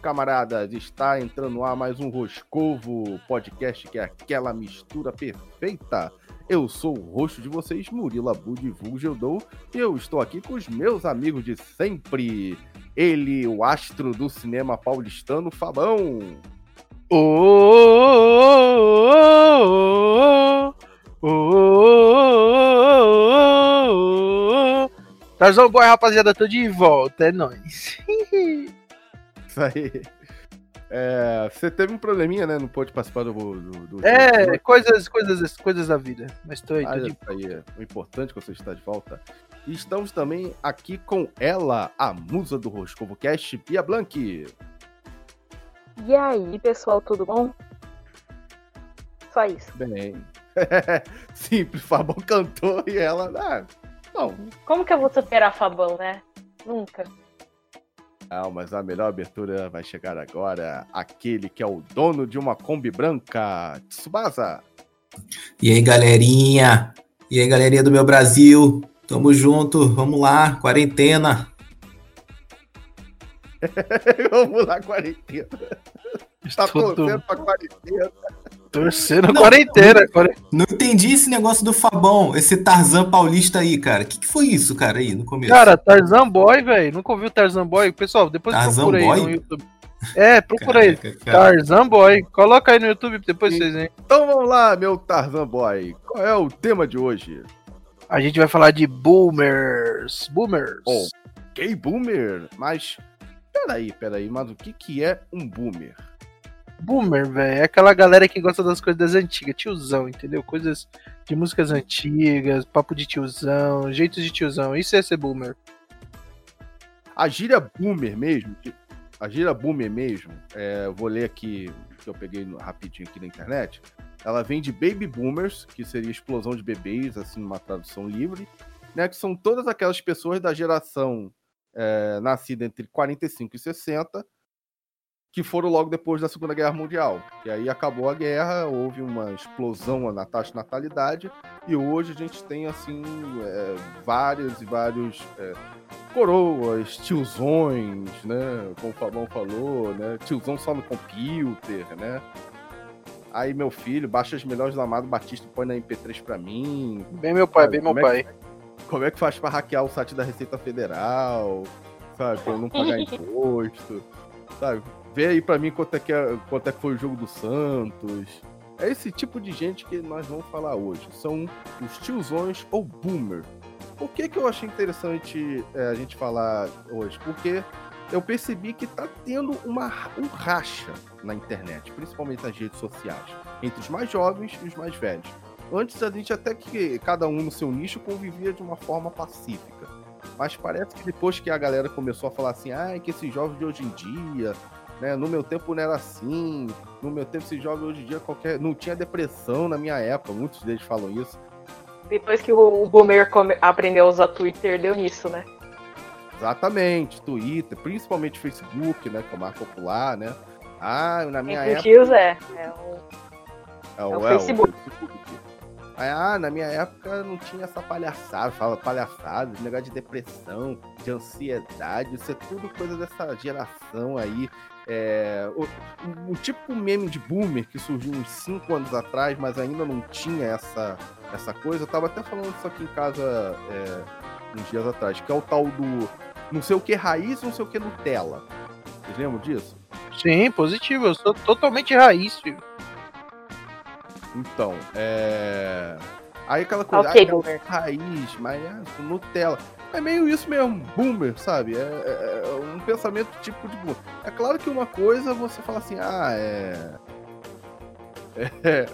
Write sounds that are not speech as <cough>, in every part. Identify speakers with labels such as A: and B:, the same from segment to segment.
A: camaradas, está entrando ar mais um Roscovo podcast que é aquela mistura perfeita. Eu sou o rosto de vocês, Murilo Abud Vulgeldou, e eu estou aqui com os meus amigos de sempre. Ele, o astro do cinema paulistano, Fabão.
B: Tarzan Boy, rapaziada, tô de volta, é nóis.
A: Isso aí. É, você teve um probleminha, né? Não pôde participar do. do, do
B: É,
A: do...
B: coisas, coisas, coisas da vida. Mas tô aí, tô
A: Ah,
B: de
A: aí é o importante que você está de volta. E estamos também aqui com ela, a musa do Roscovo Cast, Bia Blank.
C: E aí, pessoal, tudo bom? Só isso.
A: Bem. <laughs> Simples, Fabão cantou e ela. Ah, não.
C: Como que eu vou superar Fabão, né? Nunca.
A: Não, mas a melhor abertura vai chegar agora. Aquele que é o dono de uma Kombi branca, Tsubasa.
D: E aí, galerinha? E aí, galerinha do meu Brasil? Tamo junto, vamos lá, quarentena. <laughs>
A: Vamos lá, quarentena. Está
B: Tudo.
A: torcendo pra quarentena.
B: Torcendo
D: Não,
B: quarentena. quare-
D: Não entendi esse negócio do Fabão, esse Tarzan paulista aí, cara. O que, que foi isso, cara, aí no começo?
B: Cara, Tarzan Boy, velho. Nunca ouviu Tarzan Boy? Pessoal, depois
D: Tarzan
B: procura aí
D: Boy?
B: no YouTube. É, procura aí.
D: Caraca, cara.
B: Tarzan Boy. Coloca aí no YouTube depois
A: Sim.
B: vocês, hein?
A: Então vamos lá, meu Tarzan Boy. Qual é o tema de hoje?
B: A gente vai falar de boomers. Boomers.
A: Oh. Gay boomer? Mas. Peraí, peraí, mas o que, que é um boomer?
B: Boomer, velho. É aquela galera que gosta das coisas antigas. Tiozão, entendeu? Coisas de músicas antigas, papo de tiozão, jeitos de tiozão. Isso é ser boomer.
A: A gíria boomer mesmo, a gíria boomer mesmo, é, vou ler aqui, que eu peguei rapidinho aqui na internet. Ela vem de baby boomers, que seria explosão de bebês, assim, numa tradução livre, né? Que são todas aquelas pessoas da geração é, nascida entre 45 e 60, que foram logo depois da Segunda Guerra Mundial. E aí acabou a guerra, houve uma explosão na taxa de natalidade, e hoje a gente tem, assim, é, vários e vários é, coroas, tiozões, né? Como o Fabão falou, né? Tiozão só no computer, né? Aí meu filho, baixa as melhores do Amado Batista e põe na MP3 pra mim.
B: Bem meu pai, bem meu
A: Como é
B: pai.
A: Como é que faz pra hackear o site da Receita Federal? Sabe? Pra eu não pagar <laughs> imposto. Sabe? Vê aí pra mim quanto é, que é, quanto é que foi o jogo do Santos. É esse tipo de gente que nós vamos falar hoje. São os tiozões ou boomer. Por que, que eu achei interessante é, a gente falar hoje? Porque eu percebi que tá tendo uma, um racha na internet, principalmente nas redes sociais, entre os mais jovens e os mais velhos. Antes a gente até que cada um no seu nicho convivia de uma forma pacífica. Mas parece que depois que a galera começou a falar assim, ah, que esses jovens de hoje em dia, né? No meu tempo não era assim, no meu tempo esses jovens hoje em dia qualquer. Não tinha depressão na minha época, muitos deles falam isso.
C: Depois que o, o Boomer come- aprendeu a usar Twitter, deu nisso, né?
A: Exatamente, Twitter, principalmente Facebook, né? Que é o mais popular, né? Ah, na minha
C: Entre
A: época.
C: tios é. é o-
A: É
C: É o Facebook.
A: Facebook. Aí, ah, na minha época não tinha essa palhaçada, fala palhaçada, negócio de depressão, de ansiedade, isso é tudo coisa dessa geração aí. É, o, o, o tipo meme de boomer que surgiu uns 5 anos atrás, mas ainda não tinha essa, essa coisa. Eu tava até falando isso aqui em casa é, uns dias atrás, que é o tal do não sei o que raiz, não sei o que Nutella. Vocês lembram disso?
B: Sim, positivo. Eu sou totalmente raiz, filho.
A: Então, é. Aí aquela coisa,
C: Ok,
A: ah, raiz, mas é Nutella. É meio isso mesmo, boomer, sabe? É, é- é um pensamento tipo de boomer. É claro que uma coisa você fala assim, ah, é. <laughs> é-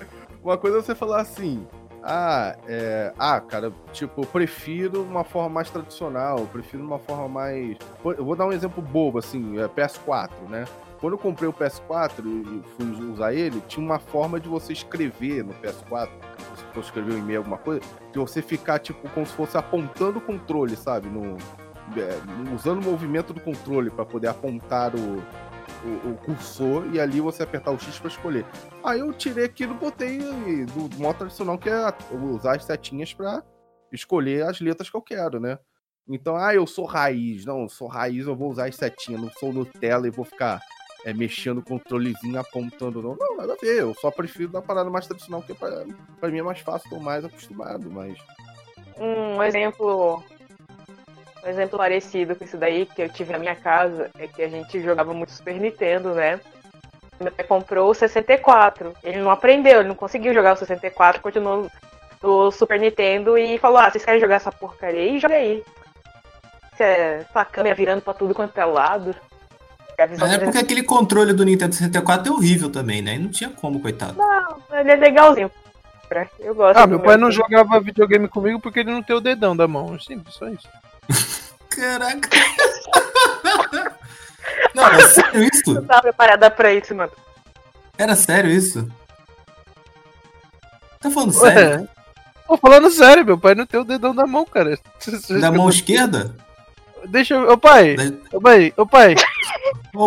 A: Uma coisa é você falar assim, ah, é. Ah, cara, tipo, eu prefiro uma forma mais tradicional, eu prefiro uma forma mais. Eu vou dar um exemplo bobo, assim, é PS4, né? Quando eu comprei o PS4 e fui usar ele, tinha uma forma de você escrever no PS4, se for escrever um e-mail, alguma coisa, de você ficar, tipo, como se fosse apontando o controle, sabe? No, é, usando o movimento do controle para poder apontar o, o, o cursor e ali você apertar o X para escolher. Aí eu tirei aquilo botei do, do modo tradicional, que é usar as setinhas para escolher as letras que eu quero, né? Então, ah, eu sou raiz. Não, eu sou raiz, eu vou usar as setinhas. Não sou Nutella e vou ficar é, mexendo o controlezinho, apontando. Não, não, nada a ver. Eu só prefiro da parada mais tradicional, porque pra, pra mim é mais fácil, tô mais acostumado. Mas
C: Um exemplo. Um exemplo parecido com isso daí que eu tive na minha casa é que a gente jogava muito Super Nintendo, né? Meu pai comprou o 64. Ele não aprendeu, ele não conseguiu jogar o 64, continuou no Super Nintendo e falou: Ah, vocês querem jogar essa porcaria aí? Joga aí. Você é, essa câmera virando pra tudo quanto é lado.
D: É porque aquele controle do Nintendo 64 é horrível também, né? E não tinha como, coitado.
C: Não, ele é legalzinho. Eu gosto.
B: Ah, meu pai não jogava videogame comigo porque ele não tem o dedão da mão. Simples, só isso. <laughs>
D: Caraca. <laughs> Não, é sério isso?
C: Não tava preparada pra isso, mano.
D: Era sério isso? Tá falando sério?
B: Ué, tô falando sério, meu pai não tem o dedão da mão, cara.
D: Da mão <laughs> esquerda?
B: Deixa eu. Ô pai, ô pai, ô pai,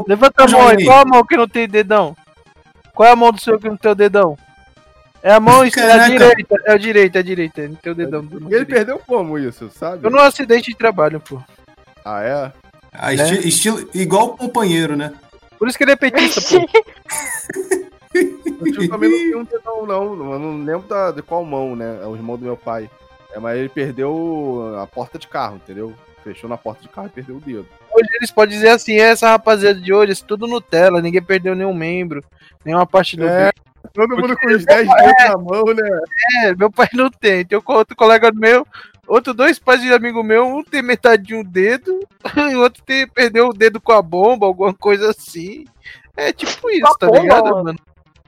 B: levanta a mão aí. Qual a mão que não tem dedão? Qual é a mão do seu que não tem o dedão? É a mão esquerda, é a direita, é a direita, é a direita. Não tem o dedão.
A: E ele perdeu como isso, sabe?
B: Eu num acidente de trabalho, pô.
A: Ah, é?
D: Ah, esti- estilo, igual o companheiro, né?
B: Por isso que ele é petista, pô. <laughs>
A: O tio também não tem um dedão, não. Eu não lembro da, de qual mão, né? É o irmão do meu pai. É, mas ele perdeu a porta de carro, entendeu? Fechou na porta de carro e perdeu o dedo.
B: Hoje eles podem dizer assim, essa rapaziada de hoje, é tudo Nutella, ninguém perdeu nenhum membro, nenhuma parte do
A: É. Todo mundo com os 10 dedos na mão, né?
B: É, meu pai não tem. Tem outro colega meu, outro dois pais de amigo meu, um tem metade de um dedo, <laughs> e o outro tem, perdeu o dedo com a bomba, alguma coisa assim. É tipo isso, tá
C: bomba,
B: ligado,
C: mano?
B: mano?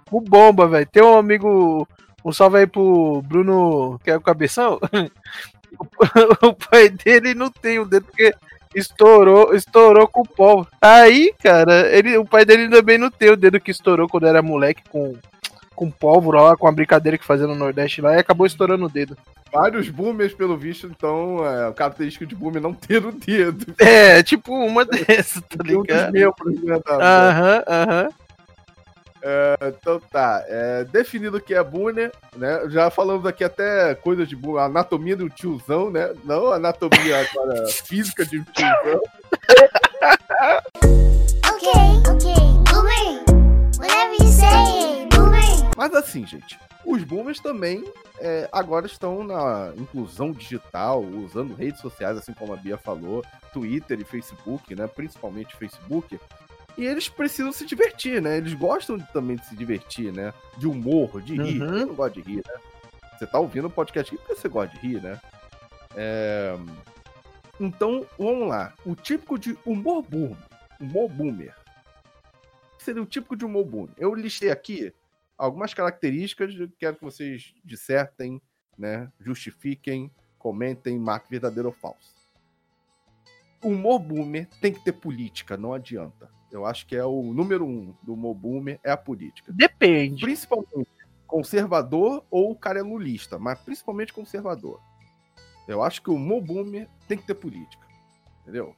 B: Com bomba, velho. Tem um amigo, um salve aí pro Bruno, que é o cabeção. <laughs> <laughs> o pai dele não tem o dedo porque estourou, estourou com pó. Aí, cara, ele, o pai dele também não tem o dedo que estourou quando era moleque com com pólvora lá, com a brincadeira que fazia no Nordeste lá, e acabou estourando o dedo.
A: Vários boomers, pelo visto, então, é, o característico de boomer é não ter o dedo.
B: É, tipo uma <laughs> dessas, tá
A: um
B: ligado?
A: né? da-
B: Aham, aham.
A: Então tá, é, definido o que é boomer, né? Já falamos aqui até coisas de boomer, anatomia do tiozão, né? Não anatomia <laughs> agora física de tiozão.
E: Okay, okay, boomer. Whatever you say, boomer.
A: Mas assim, gente, os boomers também é, agora estão na inclusão digital, usando redes sociais, assim como a Bia falou, Twitter e Facebook, né? Principalmente Facebook. E eles precisam se divertir, né? Eles gostam também de se divertir, né? De humor, de rir.
B: Uhum.
A: Quem não gosta de rir, né? Você tá ouvindo o podcast aqui porque você gosta de rir, né? É, Então, vamos lá. O típico de humor boomer. Humor boomer. Seria o típico de humor boomer? Eu listei aqui algumas características, quero que vocês dissertem, né? Justifiquem, comentem, marquem verdadeiro ou falso. Humor boomer tem que ter política, não adianta. Eu acho que é o número um do boomer é a política.
B: Depende.
A: Principalmente conservador ou o cara é lulista, mas principalmente conservador. Eu acho que o boomer tem que ter política. Entendeu?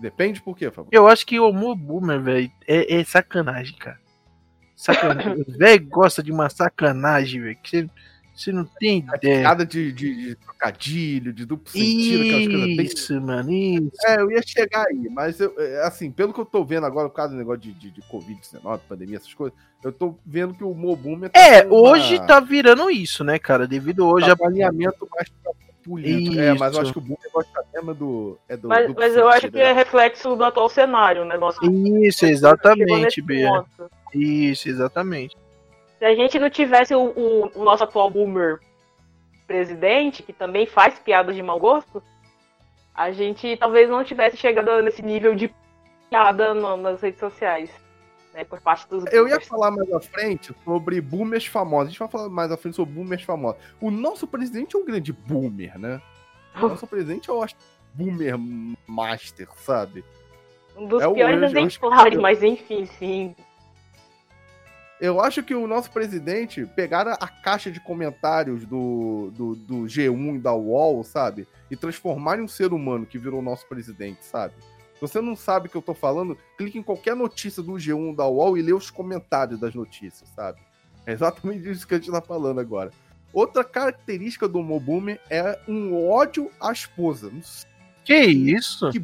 A: Depende por quê, Fabio?
B: Eu acho que o boomer, velho, é, é sacanagem, cara. Sacanagem. <laughs> O velho gosta de uma sacanagem, velho, que você, você não tem ideia.
A: Piada de, de, de trocadilho, de duplo sentido, aquelas coisas bem
B: Isso, mano, isso.
A: É, eu ia chegar aí, mas eu, é, assim, pelo que eu tô vendo agora, por causa do negócio de, de, de Covid-19, pandemia, essas coisas, eu tô vendo que o boomer tá
B: É,
A: com uma-
B: hoje tá virando isso, né, cara? Devido hoje
A: tá
B: a
A: alinhamento mais pra político. É, mas eu acho que o boomer gosta mesmo do. É do
C: Mas, mas eu acho que é
A: né?
C: reflexo do atual cenário, né? Nosso
B: Isso, exatamente, Bia. Isso, exatamente.
C: Se a gente não tivesse o, o- o nosso atual boomer presidente, que também faz piadas de mau gosto, a gente talvez não tivesse chegado nesse nível de piada no- nas redes sociais. Né, por parte dos
A: Eu ia falar mais à frente sobre boomers famosos. A gente vai falar mais à frente sobre boomers famosos. O nosso presidente é um grande boomer, né? O nosso <laughs> presidente é o boomer master, sabe?
C: Um dos
A: é o
C: piores
A: eu
C: exemplares, mas enfim, sim.
A: Eu acho que o nosso presidente pegaram a caixa de comentários do, do, do G1 e da UOL, sabe? E transformaram em um ser humano que virou o nosso presidente, sabe? Se você não sabe o que eu tô falando, clique em qualquer notícia do G1 ou da UOL e lê os comentários das notícias, sabe? É exatamente isso que a gente tá falando agora. Outra característica do homo boomer é um ódio à esposa.
B: Que isso?
A: Que-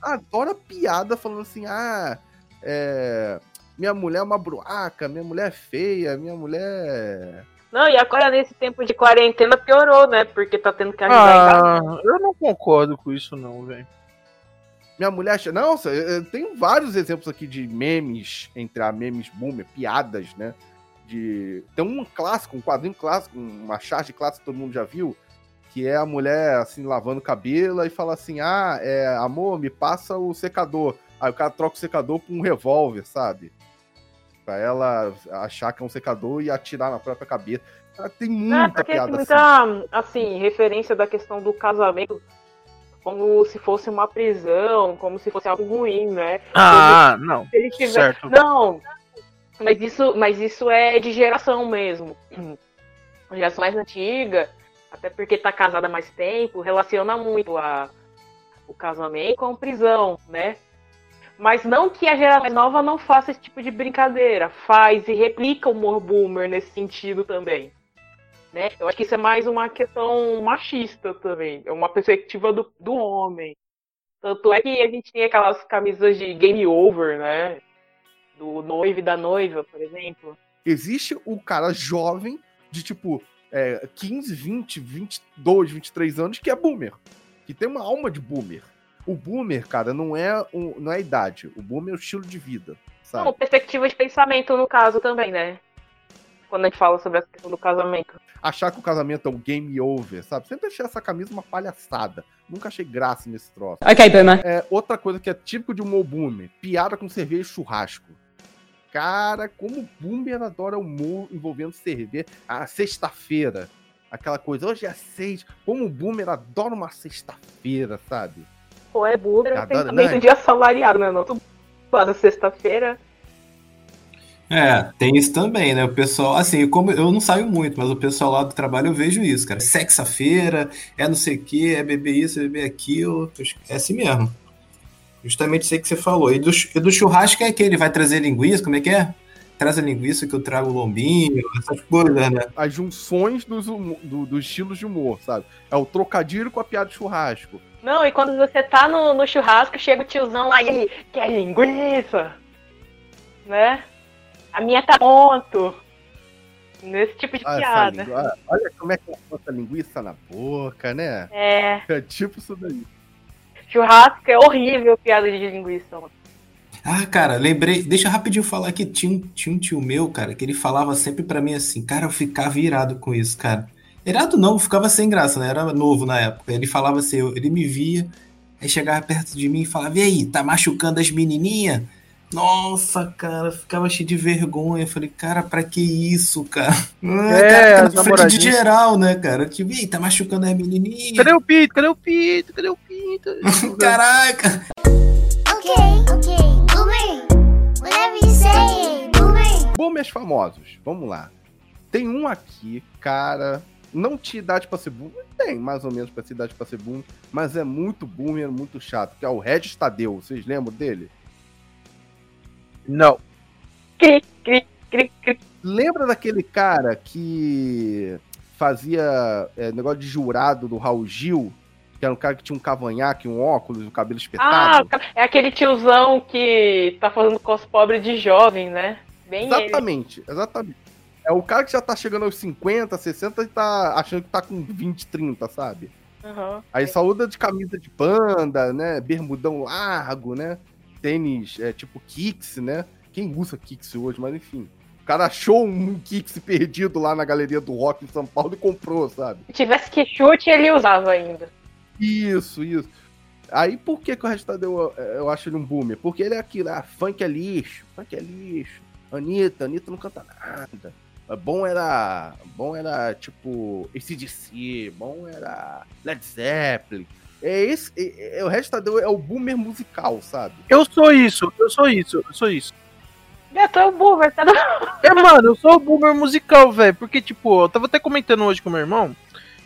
A: Adora piada falando assim, ah, é, minha mulher é uma bruaca, minha mulher é feia, minha mulher...
C: Não, e agora nesse tempo de quarentena piorou, né? Porque tá tendo que ajudar em casa.
B: Ah, eu não concordo com isso não, velho.
A: Minha mulher. Não, tenho vários exemplos aqui de memes, entre a memes boomer, piadas, né? De. Tem um clássico, um quadrinho clássico, uma charge clássica que todo mundo já viu, que é a mulher assim, lavando o cabelo e fala assim: Ah, é, amor, me passa o secador. Aí o cara troca o secador por um revólver, sabe? Pra ela achar que é um secador e atirar na própria cabeça. Tem
C: É,
A: muita
C: tem
A: piada assim.
C: muita, assim, referência da questão do casamento como se fosse uma prisão, como se fosse algo ruim, né?
B: Ah, não.
C: Se ele tiver...
B: Certo.
C: Não, mas isso, mas isso é de geração mesmo. <clears throat> Geração mais antiga, até porque tá casada há mais tempo, relaciona muito a, o casamento com prisão, né? Mas não que a geração nova não faça esse tipo de brincadeira, faz e replica o humor boomer nesse sentido também. Né? Eu acho que isso é mais uma questão machista também, é uma perspectiva do, do homem. Tanto é que a gente tem aquelas camisas de game over, né? Do noivo e da noiva, por exemplo.
A: Existe o cara jovem de tipo é, 15, 20, 22, 23 anos que é boomer. Que tem uma alma de boomer. O boomer, cara, não é, um, não é a idade. O boomer é o estilo de vida. Sabe?
C: Não, perspectiva de pensamento no caso também, né? Quando a gente fala sobre essa questão do casamento.
A: Achar que o casamento é um game over, sabe? Sempre achei essa camisa uma palhaçada. Nunca achei graça nesse troço.
F: Ok, Boomer.
A: É, outra coisa que é típico de humor boomer: piada com cerveja e churrasco. Cara, como o boomer adora humor envolvendo cerveja. A sexta-feira. Aquela coisa, hoje é seis. Como o boomer adora uma sexta-feira, sabe?
C: Pô, é boomer, é
A: Adoro,
C: pensamento
A: né?
C: de assalariado, né? Não, lá na sexta-feira.
D: É, tem isso também, né? O pessoal, assim, como eu não saio muito, mas o pessoal lá do trabalho eu vejo isso, cara. Sexta-feira, é não sei o que, é beber isso, é beber aquilo. É assim mesmo. Justamente isso aí que você falou. E do, e do churrasco é aquele, vai trazer linguiça, como é que é? Traz a linguiça que eu trago o lombinho, essas coisas, né?
A: As junções dos, do- dos estilos de humor, sabe? É o trocadilho com a piada de churrasco.
C: Não, e quando você tá no, no churrasco, chega o tiozão lá e ele quer linguiça, né? A minha tá ponto. Nesse tipo de
A: Ah,
C: piada.
A: lingu- ah, Olha como é que ela bota a linguiça na boca, né?
C: É, <laughs>
A: É tipo isso daí.
C: churrasco é horrível piada de linguiça.
D: Ah, cara, lembrei. Deixa eu rapidinho falar que tinha um, tinha um tio meu, cara, que ele falava sempre pra mim assim, cara, eu ficava irado com isso, cara. Irado não, ficava sem graça, né? Era novo na época. Ele falava assim, ele me via, aí chegava perto de mim e falava, e aí, tá machucando as menininhas? Nossa, cara, eu ficava cheio de vergonha. Eu falei, cara, pra que isso, cara? Ah,
B: É, <laughs>
D: cara, na frente de geral, né, cara? Tipo, ih, tá machucando as menininhas?
B: Cadê o Pito? Cadê o Pito? Cadê o Pito? <laughs>
D: Caraca!
E: Okay, okay. Boomer. Whatever you say, boomer.
A: Boomers famosos, vamos lá. Tem um aqui, cara, não tinha idade pra ser boomer, tem mais ou menos pra ser idade pra ser boomer, mas é muito boomer, muito chato, que é o Regis Tadeu. Vocês lembram dele?
B: Não.
C: Cri, cri, cri, cri.
A: Lembra daquele cara que fazia é, negócio de jurado do Raul Gil? Que era um cara que tinha um cavanhaque, um óculos, um cabelo
C: Ah,
A: espetado?
C: é aquele tiozão que tá fazendo cos pobre de jovem, né? Bem ele.
A: exatamente, exatamente. É o cara que já tá chegando aos 50, 60 e tá achando que tá com 20, 30, sabe?
C: Uhum.
A: Aí usa de camisa de panda, né? Bermudão largo, né? Tênis é, tipo Kicks, né? Quem usa Kicks hoje, mas enfim. O cara achou um Kicks perdido lá na galeria do rock em São Paulo e comprou, sabe?
C: Se tivesse que chute, ele usava ainda.
A: Isso, isso. Aí por que, que o Regis Tadeu eu, eu acho ele um boomer? Porque ele é aquilo, ah, funk é lixo, funk é lixo. Anitta, Anitta não canta nada. Bom era. Bom era tipo ACDC, bom era Led Zeppelin. É esse. É, é- o Regis Tadeu é o boomer musical, sabe?
B: Eu sou isso, eu sou isso, eu sou isso.
C: Eu tô o boomer, tá?
B: É, mano, eu sou o boomer musical, velho. Porque, tipo, eu tava até comentando hoje com meu irmão.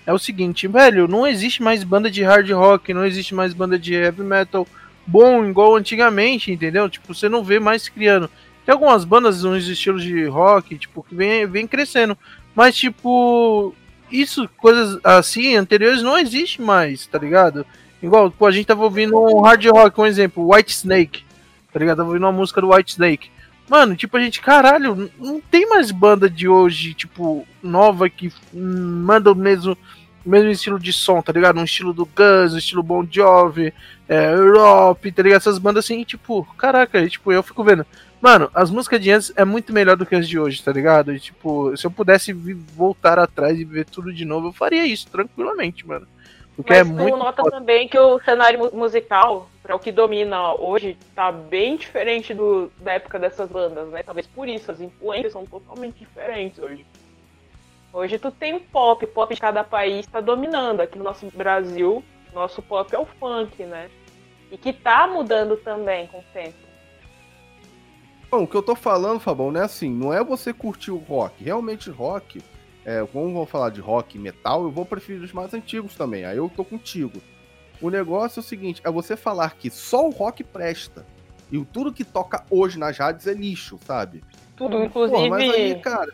B: É o seguinte, velho, não existe mais banda de hard rock, não existe mais banda de heavy metal bom igual antigamente, entendeu? Tipo, você não vê mais criando. Tem algumas bandas, uns estilos de rock, tipo, que vem, vem crescendo. Mas, tipo, isso, coisas assim, anteriores, não existe mais, tá ligado? Igual, pô, a gente tava ouvindo um hard rock, um exemplo, White Snake, tá ligado? Tava ouvindo uma música do White Snake. Mano, tipo, a gente, caralho, não tem mais banda de hoje, tipo, nova que manda o mesmo, mesmo estilo de som, tá ligado? Um estilo do Guns, um estilo Bon Jovi, é, Europe, tá ligado? Essas bandas assim, tipo, caraca, tipo, eu fico vendo. Mano, as músicas de antes é muito melhor do que as de hoje, tá ligado? E, tipo, se eu pudesse voltar atrás e ver tudo de novo, eu faria isso tranquilamente, mano. Porque
C: Mas
B: é
C: tu
B: muito.
C: nota também que o cenário mu- musical, para o que domina hoje, tá bem diferente do, da época dessas bandas, né? Talvez por isso, as influências são totalmente diferentes hoje. Hoje tu tem o pop, o pop de cada país tá dominando. Aqui no nosso Brasil, nosso pop é o funk, né? E que tá mudando também com o tempo.
A: Não, o que eu tô falando, Fabão, não é assim, não é você curtir o rock. Realmente rock, é, como vamos falar de rock e metal, eu vou preferir os mais antigos também. Aí eu tô contigo. O negócio é o seguinte, é você falar que só o rock presta. E o tudo que toca hoje nas rádios é lixo, sabe?
C: Tudo,
A: Pô,
C: inclusive
A: mas aí, cara,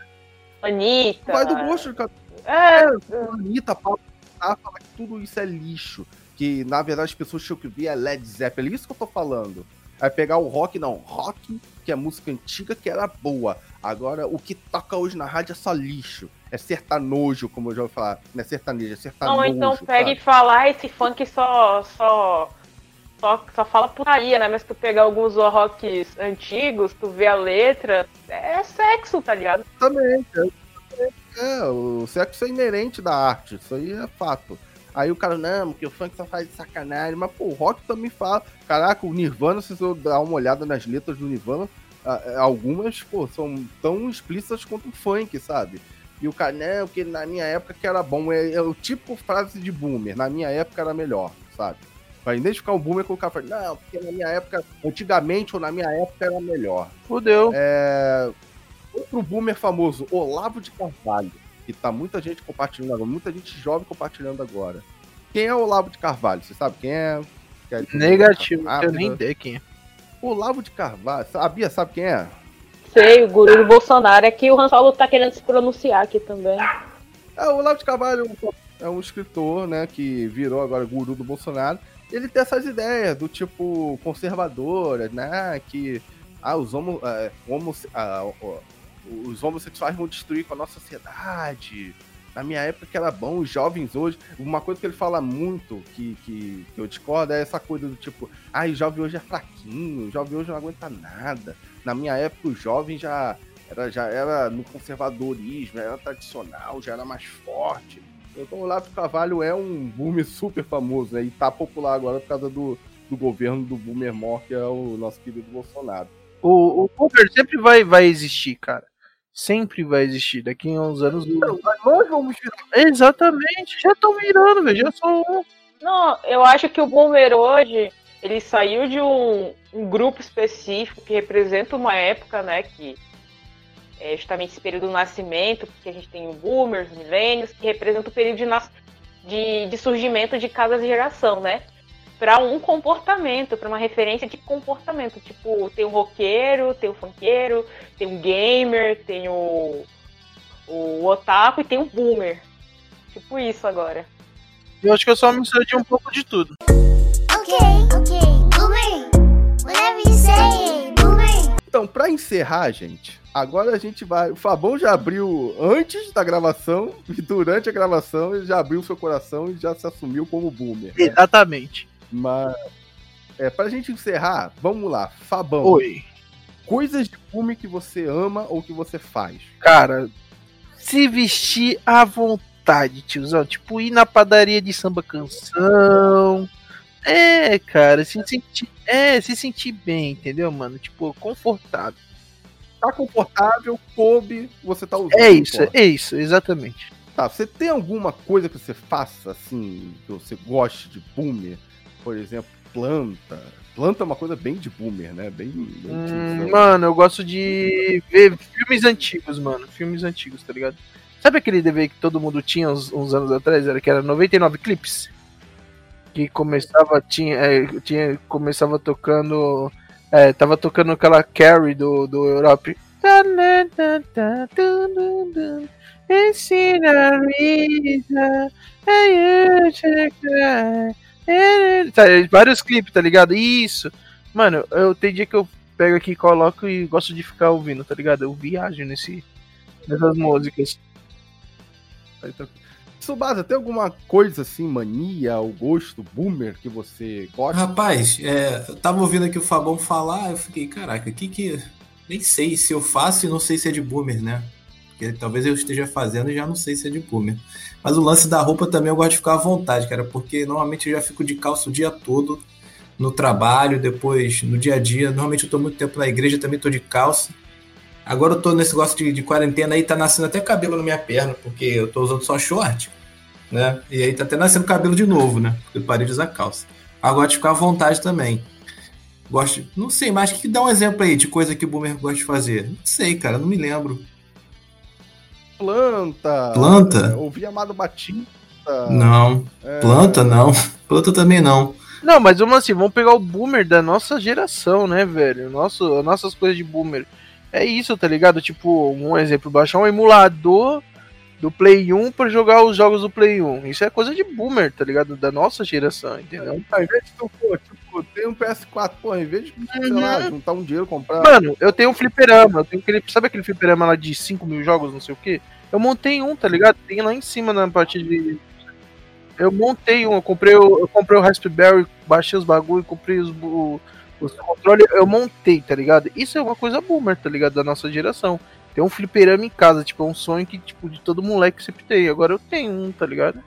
C: Anitta.
A: vai do gosto de cada
C: É,
A: Anitta, Vittar, fala que tudo isso é lixo. Que na verdade as pessoas tinham que ver é Led Zeppelin. É isso que eu tô falando. Aí pegar o rock, não. Rock, que é música antiga, que era boa. Agora, o que toca hoje na rádio é só lixo. É sertanojo, como eu já vou falar. Não é sertanejo, é sertanojo.
C: Não, então pega e fala, ah, esse funk só, só, só, só fala putaria, né? Mas tu pegar alguns rocks antigos, tu vê a letra, é sexo, tá ligado?
A: Exatamente. É, é, o sexo é inerente da arte. Isso aí é fato. Aí o cara, não, porque o funk só faz sacanagem. Mas, pô, o rock também fala. Caraca, o Nirvana, se você dar uma olhada nas letras do Nirvana, algumas, pô, são tão explícitas quanto o funk, sabe? E o cara, não, porque na minha época que era bom. É, é o tipo frase de boomer. Na minha época era melhor, sabe? Vai identificar o boomer com o cara fala, não, porque na minha época, antigamente ou na minha época era melhor.
B: Fudeu.
A: É, Outro boomer famoso, Olavo de Carvalho, que tá muita gente compartilhando agora, muita gente jovem compartilhando agora. Quem é o Olavo de Carvalho? Você sabe quem é? Eu
B: Negativo, tenho
A: rápido?
B: nem ideia quem é.
A: Olavo de Carvalho, sabia, sabe quem é?
C: Sei, o guru do Bolsonaro. É que o Han Solo tá querendo se pronunciar aqui também.
A: É, o Olavo de Carvalho é um escritor, né, que virou agora guru do Bolsonaro. Ele tem essas ideias do tipo conservadoras, né, que ah, os, homo, é, homo, ah, os homossexuais vão destruir com a nossa sociedade. Na minha época que era bom, os jovens hoje. Uma coisa que ele fala muito, que, que, que eu discordo, é essa coisa do tipo, ah, o jovem hoje é fraquinho, jovem hoje não aguenta nada. Na minha época, o jovem já era, já era no conservadorismo, era tradicional, já era mais forte. Então o de Carvalho é um boomer super famoso, né? E tá popular agora por causa do, do governo do boomer mor, que é o nosso querido Bolsonaro.
B: O, o Boomer sempre vai, vai existir, cara. Sempre vai existir. Daqui a uns anos.
A: Mas nós vamos virar.
B: Exatamente. Já estão virando, velho. Já são um.
C: Não, eu acho que o Boomer hoje, ele saiu de um, um grupo específico que representa uma época, né, que é justamente esse período do nascimento, porque a gente tem o Boomers, Milênios, que representa o período de, nas- de, de surgimento de cada geração, né? Para um comportamento, para uma referência de comportamento. Tipo, tem o roqueiro, tem o funkeiro, tem o gamer, tem o, o otaku e tem o boomer. Tipo isso agora.
B: Eu acho que eu só mistura de um pouco de tudo.
E: Okay, okay, boomer. Whatever you say, boomer.
A: Então, pra encerrar, gente, agora a gente vai. O Fabão já abriu antes da gravação e durante a gravação ele já abriu seu coração e já se assumiu como boomer. né?
B: Exatamente.
A: Mas. É, pra gente encerrar, vamos lá. Fabão,
B: Oi.
A: coisas de boomer que você ama ou que você faz.
B: Cara, se vestir à vontade, tiozão. Tipo, ir na padaria de samba canção. É, cara, se sentir. É, se sentir bem, entendeu, mano? Tipo, confortável.
A: Tá confortável, coube, você tá usando.
B: É isso, é isso, exatamente.
A: Tá, você tem alguma coisa que você faça, assim, que você goste de boomer? Por exemplo, planta. Planta é uma coisa bem de boomer, né? Bem. bem
B: Hum, mano, eu gosto de ver filmes antigos, mano. Filmes antigos, tá ligado? Sabe aquele DVD que todo mundo tinha uns, uns anos atrás? Era que era 99 clips? Que começava, tinha, é, tinha, começava tocando. É, tava tocando aquela Carrie do, do Europe. Ensina a Rita, hey, you to Eh, Tá, vários clipes, tá ligado? Isso. Mano, eu tem dia que eu pego aqui, coloco e gosto de ficar ouvindo, tá ligado? Eu viajo nesse, nessas músicas.
A: Tá- Tsubasa, tem alguma coisa assim, mania ou gosto boomer que você gosta?
D: Rapaz, é, eu tava ouvindo aqui o Fabão falar, eu fiquei, caraca, o que que. Nem sei se eu faço e não sei se é de boomer, né? Porque talvez eu esteja fazendo e já não sei se é de boomer. Mas o lance da roupa também eu gosto de ficar à vontade, cara, porque normalmente eu já fico de calça o dia todo no trabalho, depois no dia a dia. Normalmente eu tô muito tempo na igreja, também tô de calça. Agora eu tô nesse negócio de, de quarentena aí, tá nascendo até cabelo na minha perna, porque eu tô usando só short, né? E aí tá até nascendo cabelo de novo, né? Porque eu parei de usar calça. Agora de ficar à vontade também. Gosto, não sei, mas que dá um exemplo aí de coisa que o boomer gosta de fazer. Não sei, cara, não me lembro.
A: Planta.
D: Planta?
A: é, Ouvir Amado Batista.
D: Não,
A: é,
D: planta não. Planta também não.
B: Não, mas vamos assim, vamos pegar o boomer da nossa geração, né, velho? Nosso, nossas coisas de boomer. É isso, tá ligado? Tipo, um exemplo, baixar um emulador do Play 1 pra jogar os jogos do Play 1. Isso é coisa de boomer, tá ligado? Da nossa geração, entendeu?
A: Tu, pô, tipo, tem um PS4, pô, ao invés de, sei lá, juntar um dinheiro, comprar.
B: Mano, eu tenho um fliperama, eu tenho aquele, sabe aquele fliperama lá de 5 mil jogos, não sei o que? Eu montei um, tá ligado? Tem lá em cima na parte de. Eu montei um, eu comprei o, eu comprei o Raspberry, baixei os bagulho, comprei os, o- os controles, eu montei, tá ligado? Isso é uma coisa boomer, tá ligado? Da nossa geração. Tem um fliperama em casa, tipo, é um sonho que, tipo, de todo moleque sempre tem. Agora eu tenho um, tá ligado?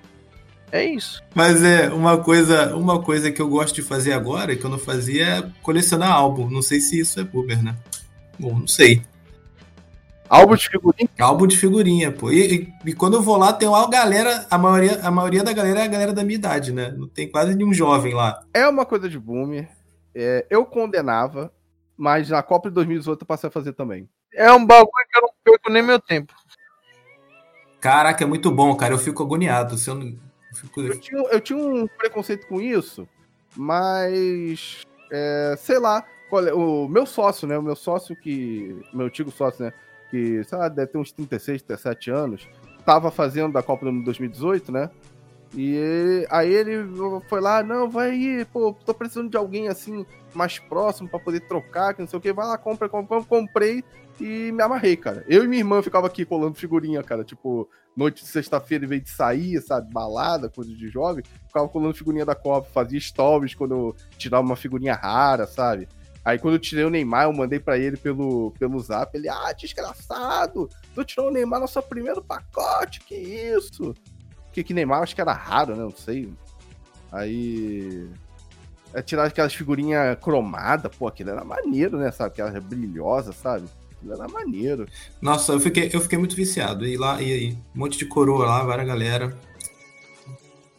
B: É isso.
D: Mas é uma coisa, uma coisa que eu gosto de fazer agora, que eu não fazia, é colecionar álbum. Não sei se isso é boomer, né? Bom, não sei.
A: Álbum de figurinha.
D: Álbum de figurinha, pô. E, e- e quando eu vou lá, tem uma galera, a maioria, a maioria da galera é a galera da minha idade, né? Não tem quase nenhum jovem lá.
A: É uma coisa de boomer. É, eu condenava, mas na Copa de 2018 eu passei a fazer também.
B: É um bagulho que eu não perco nem meu tempo.
D: Caraca, é muito bom, cara. Eu fico agoniado. Se eu não. Eu
A: tinha, eu tinha um preconceito com isso, mas. é, sei lá. qual é- o meu sócio, né? O meu sócio que. Meu antigo sócio, né? Que, sei lá, deve ter uns 36, 37 anos. Tava fazendo da Copa do 2018, né? E aí ele foi lá, não, vai aí, pô, tô precisando de alguém assim, mais próximo pra poder trocar, que não sei o que, vai lá, compra, compra, comprei e me amarrei, cara. Eu e minha irmã ficava aqui colando figurinha, cara, tipo, noite de sexta-feira, em vez de sair, sabe, balada, coisa de jovem, ficava colando figurinha da Copa, fazia stories quando eu tirava uma figurinha rara, sabe? Aí quando eu tirei o Neymar, eu mandei pra ele pelo, pelo zap, ele, ah, desgraçado, tu tirou o Neymar no seu primeiro pacote, que isso? Que, que Neymar acho que era raro, né, não sei. Aí... É tirar aquelas figurinhas cromadas, pô, aquilo era maneiro, né, sabe? Aquelas brilhosas, sabe? Aquilo era maneiro.
D: Nossa, eu fiquei, eu fiquei muito viciado. E lá, e aí? Um monte de coroa lá, várias galera.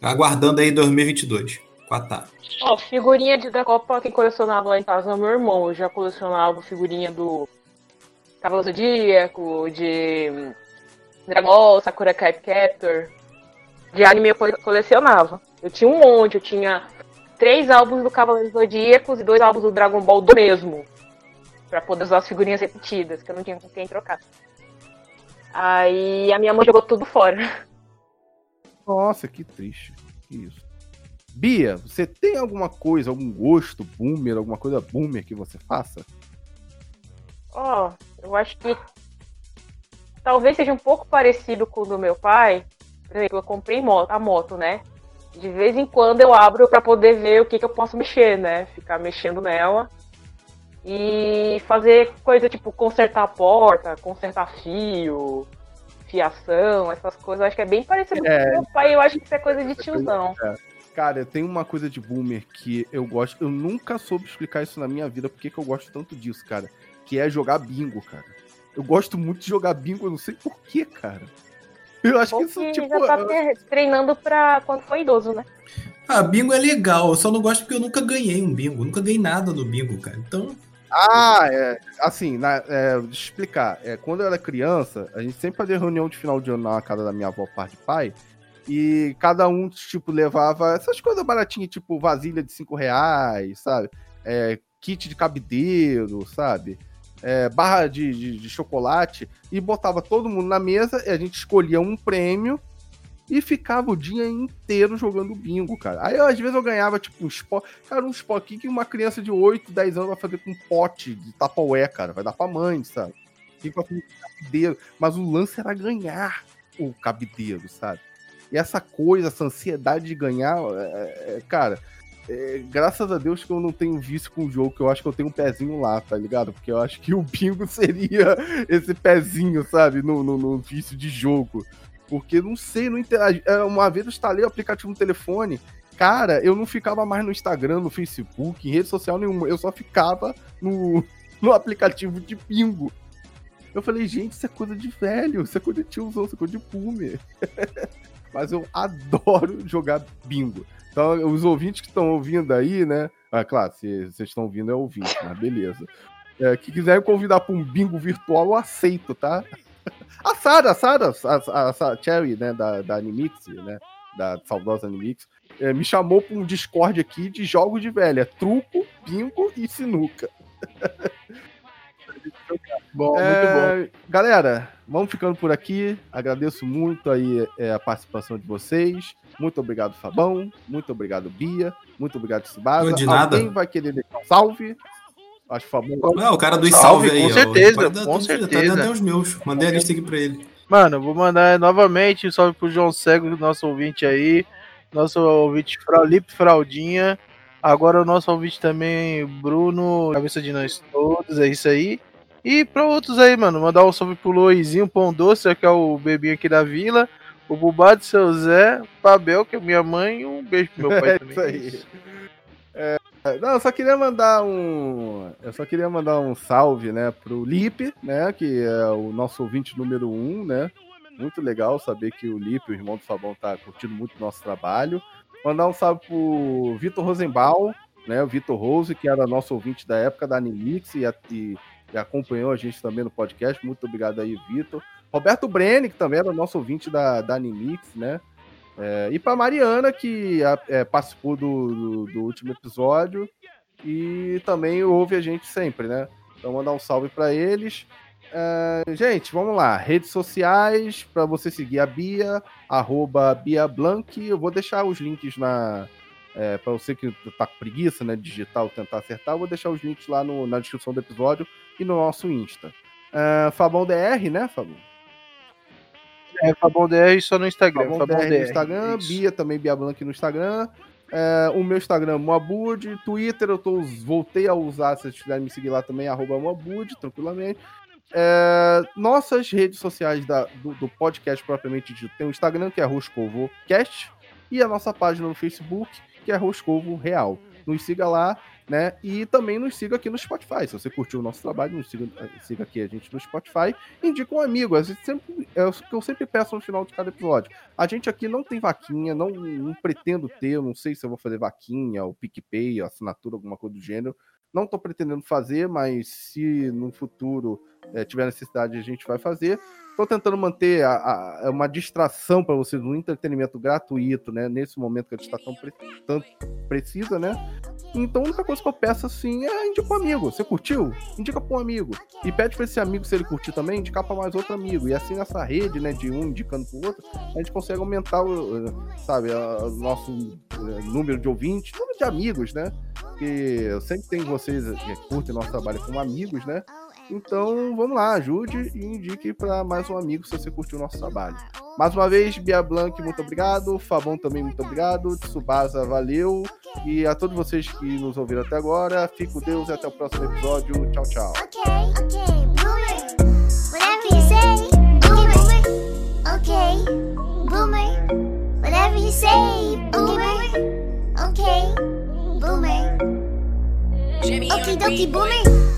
D: Aguardando aí 2022. Quatá.
C: Ó, figurinha de, da Copa, quem colecionava lá em casa é o meu irmão. Eu já colecionava figurinha do Cavalo Zodíaco, de hum, Dragon Ball, Sakura Card Captor. De anime eu co- colecionava. Eu tinha um monte, eu tinha três álbuns do Cavaleiros Zodíacos e dois álbuns do Dragon Ball do mesmo. Pra poder usar as figurinhas repetidas, que eu não tinha com quem trocar. Aí a minha mãe jogou tudo fora.
A: Nossa, que triste. Que isso. Bia, você tem alguma coisa, algum gosto boomer, alguma coisa boomer que você faça?
C: Ó, eu acho que talvez seja um pouco parecido com o do meu pai. Por exemplo, eu comprei moto, a moto, né? De vez em quando eu abro pra poder ver o que, que eu posso mexer, né? Ficar mexendo nela. E fazer coisa tipo consertar a porta, consertar fio, fiação, essas coisas. Eu acho que é bem parecido
A: É.
C: com o meu pai. Eu acho que isso é coisa de tiozão.
A: Cara, eu tenho uma coisa de boomer que eu gosto. Eu nunca soube explicar isso na minha vida, porque que eu gosto tanto disso, cara. Que é jogar bingo, cara. Eu gosto muito de jogar bingo, eu não sei porquê, cara. Eu acho que isso, tipo.
C: já tá treinando pra quando for idoso, né?
D: Ah, bingo é legal. Eu só não gosto porque eu nunca ganhei um bingo. Nunca ganhei nada no bingo, cara. Então,
A: Ah, é. Assim, na, é, deixa eu explicar. É, quando eu era criança, a gente sempre fazia reunião de final de ano na casa da minha avó, parte de pai. E cada um, tipo, levava essas coisas baratinhas, tipo vasilha de 5 reais, sabe? É, kit de cabideiro, sabe? É, barra de, de, de chocolate e botava todo mundo na mesa e a gente escolhia um prêmio e ficava o dia inteiro jogando bingo, cara. Aí, às vezes, eu ganhava, tipo, um spot. Cara, um spot que uma criança de 8, 10 anos vai fazer com um pote de tapaué, cara. Vai dar pra mãe, sabe? Fica com cabideiro. Mas o lance era ganhar o cabideiro, sabe? E essa coisa, essa ansiedade de ganhar, é, é, cara, é, graças a Deus que eu não tenho vício com o jogo, que eu acho que eu tenho um pezinho lá, tá ligado? Porque eu acho que o bingo <laughs> seria esse pezinho, sabe? No, no, no vício de jogo. Porque não sei, não interagi. É, Uma vez eu instalei o aplicativo no telefone. Cara, eu não ficava mais no Instagram, no Facebook, em rede social nenhuma. Eu só ficava no, <laughs> no aplicativo de bingo. Eu falei, gente, isso é coisa de velho, isso é coisa de tiozão, isso é coisa de pume. <laughs> Mas eu adoro <laughs> jogar bingo. Então, os ouvintes que estão ouvindo aí, né? Ah, claro, se vocês estão ouvindo é ouvinte, mas beleza. É, que quiserem convidar para um bingo virtual, eu aceito, tá? <laughs> A Sara, a Sara, a, a, Cherry, né, da, da Animix, né? Da saudosa Animix, é, me chamou para um Discord aqui de jogos de velha. Truco, bingo e sinuca. <laughs>
B: Bom, muito bom.
A: É, Galera, vamos ficando por aqui. Agradeço muito aí é, a participação de vocês. Muito obrigado, Fabão. Muito obrigado, Bia. Muito obrigado, Tsubasa.
D: De nada.
A: Alguém vai querer deixar um salve? Acho que o Fabão.
D: Não, o cara dos
B: Salve,
D: salve, aí,
B: com
D: ó.
B: certeza,
D: dar
B: com certeza.
D: Tá até os meus. Mandei a lista aqui pra ele.
B: Mano, vou mandar novamente um salve pro João Cego, nosso ouvinte aí. Nosso ouvinte Fraulipe Fraldinha. Agora o nosso ouvinte também, Bruno, cabeça de nós todos, é isso aí. E pra outros aí, mano, mandar um salve pro Loizinho Pão Doce, que é o bebinho aqui da vila. O Bubá de seu Zé, Pabel, que é minha mãe, e um beijo pro meu pai <laughs>
A: É
B: também.
A: isso aí. É, não, eu só queria mandar um. Eu só queria mandar um salve, né, pro Lipe, né? Que é o nosso ouvinte número um, né? Muito legal saber que o Lipe, o irmão do Fabão, tá curtindo muito o nosso trabalho. Mandar um salve pro Vitor Rosenbaum, né? O Vitor Rose, que era nosso ouvinte da época da Animix e- e acompanhou a gente também no podcast. Muito obrigado aí, Vitor. Roberto Brene, que também era nosso ouvinte da, da Animix, né? É, e para Mariana, que é, participou do, do, do último episódio e também ouve a gente sempre, né? Então, mandar um salve para eles. É, gente, vamos lá. Redes sociais, para você seguir a Bia, arroba Bia. Eu vou deixar os links na. É, para você que tá com preguiça, né? Digital, tentar acertar, eu vou deixar os links lá no- na descrição do episódio e no nosso Insta. É, Fabão DR, né, Fabão?
B: É Fabão DR só no Instagram.
A: Fabão
B: Fabão
A: DR no
B: DR,
A: Instagram,
B: isso.
A: Bia também, Bia Blanc no Instagram. É, o meu Instagram, Moabud. Twitter, eu tô, voltei a usar, se vocês quiserem me seguir lá também, arroba Moabud, tranquilamente. É, nossas redes sociais da- do, do podcast propriamente dito, tem o Instagram, que é Roscovo Cast, e a nossa página no Facebook, que é Roscovo Real. Nos siga lá, né? E também nos siga aqui no Spotify. Se você curtiu o nosso trabalho, nos siga, siga aqui a gente no Spotify. Indica um amigo. A gente sempre, é o que eu sempre peço no final de cada episódio. A gente aqui não tem vaquinha, não, não pretendo ter, não sei se eu vou fazer vaquinha, ou PicPay, assinatura, alguma coisa do gênero. Não tô pretendendo fazer, mas se no futuro eh, tiver necessidade, a gente vai fazer. Tô tentando manter a- a- uma distração para vocês, um entretenimento gratuito, né? Nesse momento que a gente está tão, pre- tanto precisa, né? Então a única coisa que eu peço assim é indicar um amigo. Você curtiu? Indica para um amigo. E pede para esse amigo, se ele curtir também, indicar para mais outro amigo. E assim nessa rede, né, de um indicando pro outro, a gente consegue aumentar o, sabe, o nosso eh, número de ouvintes, número de amigos, né? Porque eu sempre tenho vocês que curtem nosso trabalho como amigos, né? Então, vamos lá, ajude e indique para mais um amigo se você curtiu o nosso trabalho. Mais uma vez, Bia Blanc, muito obrigado. Fabão também, muito obrigado. Tsubasa, valeu. E a todos vocês que nos ouviram até agora, fique com Deus e até o próximo episódio. Tchau, tchau.
E: Okay, okay, boomer. Whatever you say, boomer. Okay, boomer. Whatever you say, boomer. Okay, boomer. Okie dokie, boomer.